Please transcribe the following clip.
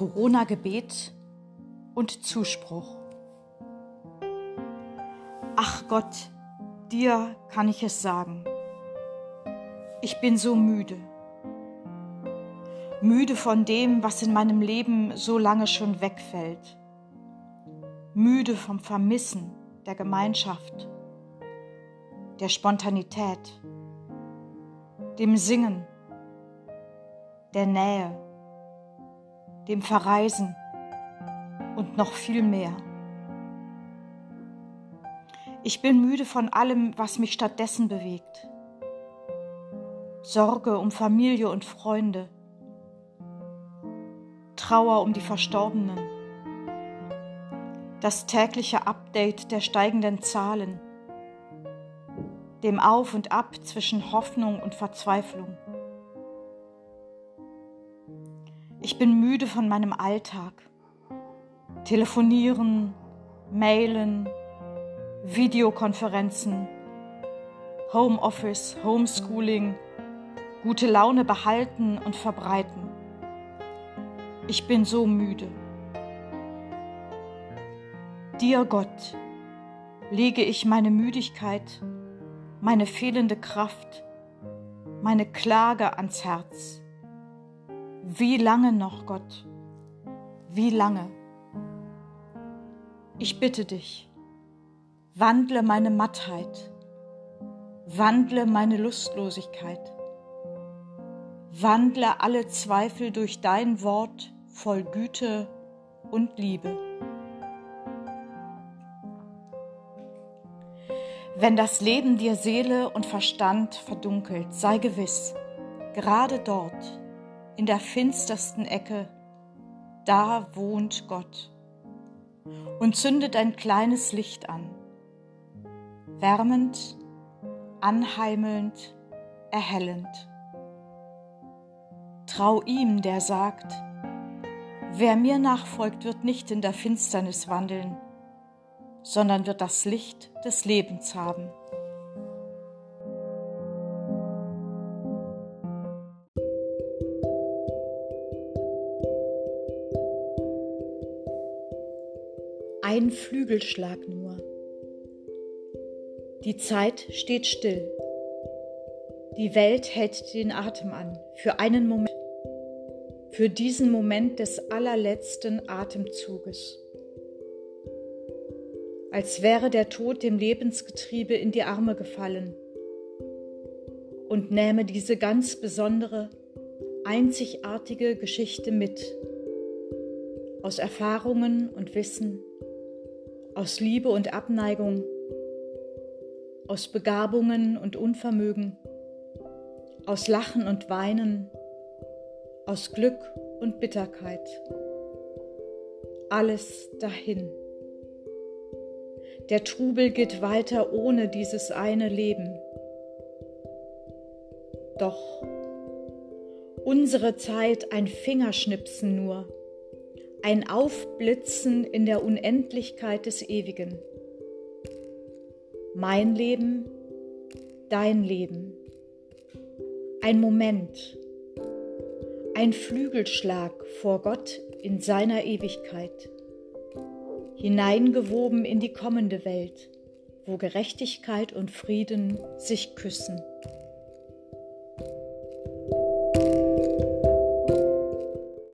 Corona-Gebet und Zuspruch. Ach Gott, dir kann ich es sagen. Ich bin so müde. Müde von dem, was in meinem Leben so lange schon wegfällt. Müde vom Vermissen der Gemeinschaft, der Spontanität, dem Singen, der Nähe, dem Verreisen und noch viel mehr. Ich bin müde von allem, was mich stattdessen bewegt. Sorge um Familie und Freunde, Trauer um die Verstorbenen, das tägliche Update der steigenden Zahlen, dem Auf und Ab zwischen Hoffnung und Verzweiflung. Ich bin müde von meinem Alltag. Telefonieren, mailen, Videokonferenzen, Homeoffice, Homeschooling, gute Laune behalten und verbreiten. Ich bin so müde. Dir Gott lege ich meine Müdigkeit, meine fehlende Kraft, meine Klage ans Herz. Wie lange noch, Gott? Wie lange? Ich bitte dich, wandle meine Mattheit, wandle meine Lustlosigkeit, wandle alle Zweifel durch dein Wort voll Güte und Liebe. Wenn das Leben dir Seele und Verstand verdunkelt, sei gewiss, gerade dort, in der finstersten Ecke, da wohnt Gott und zündet ein kleines Licht an, wärmend, anheimelnd, erhellend. Trau ihm, der sagt, wer mir nachfolgt, wird nicht in der Finsternis wandeln, sondern wird das Licht des Lebens haben. Ein Flügelschlag nur. Die Zeit steht still. Die Welt hält den Atem an für einen Moment, für diesen Moment des allerletzten Atemzuges. Als wäre der Tod dem Lebensgetriebe in die Arme gefallen und nähme diese ganz besondere, einzigartige Geschichte mit aus Erfahrungen und Wissen aus Liebe und Abneigung, aus Begabungen und Unvermögen, aus Lachen und Weinen, aus Glück und Bitterkeit. Alles dahin. Der Trubel geht weiter ohne dieses eine Leben. Doch unsere Zeit ein Fingerschnipsen nur ein Aufblitzen in der Unendlichkeit des Ewigen. Mein Leben, dein Leben. Ein Moment, ein Flügelschlag vor Gott in seiner Ewigkeit, hineingewoben in die kommende Welt, wo Gerechtigkeit und Frieden sich küssen.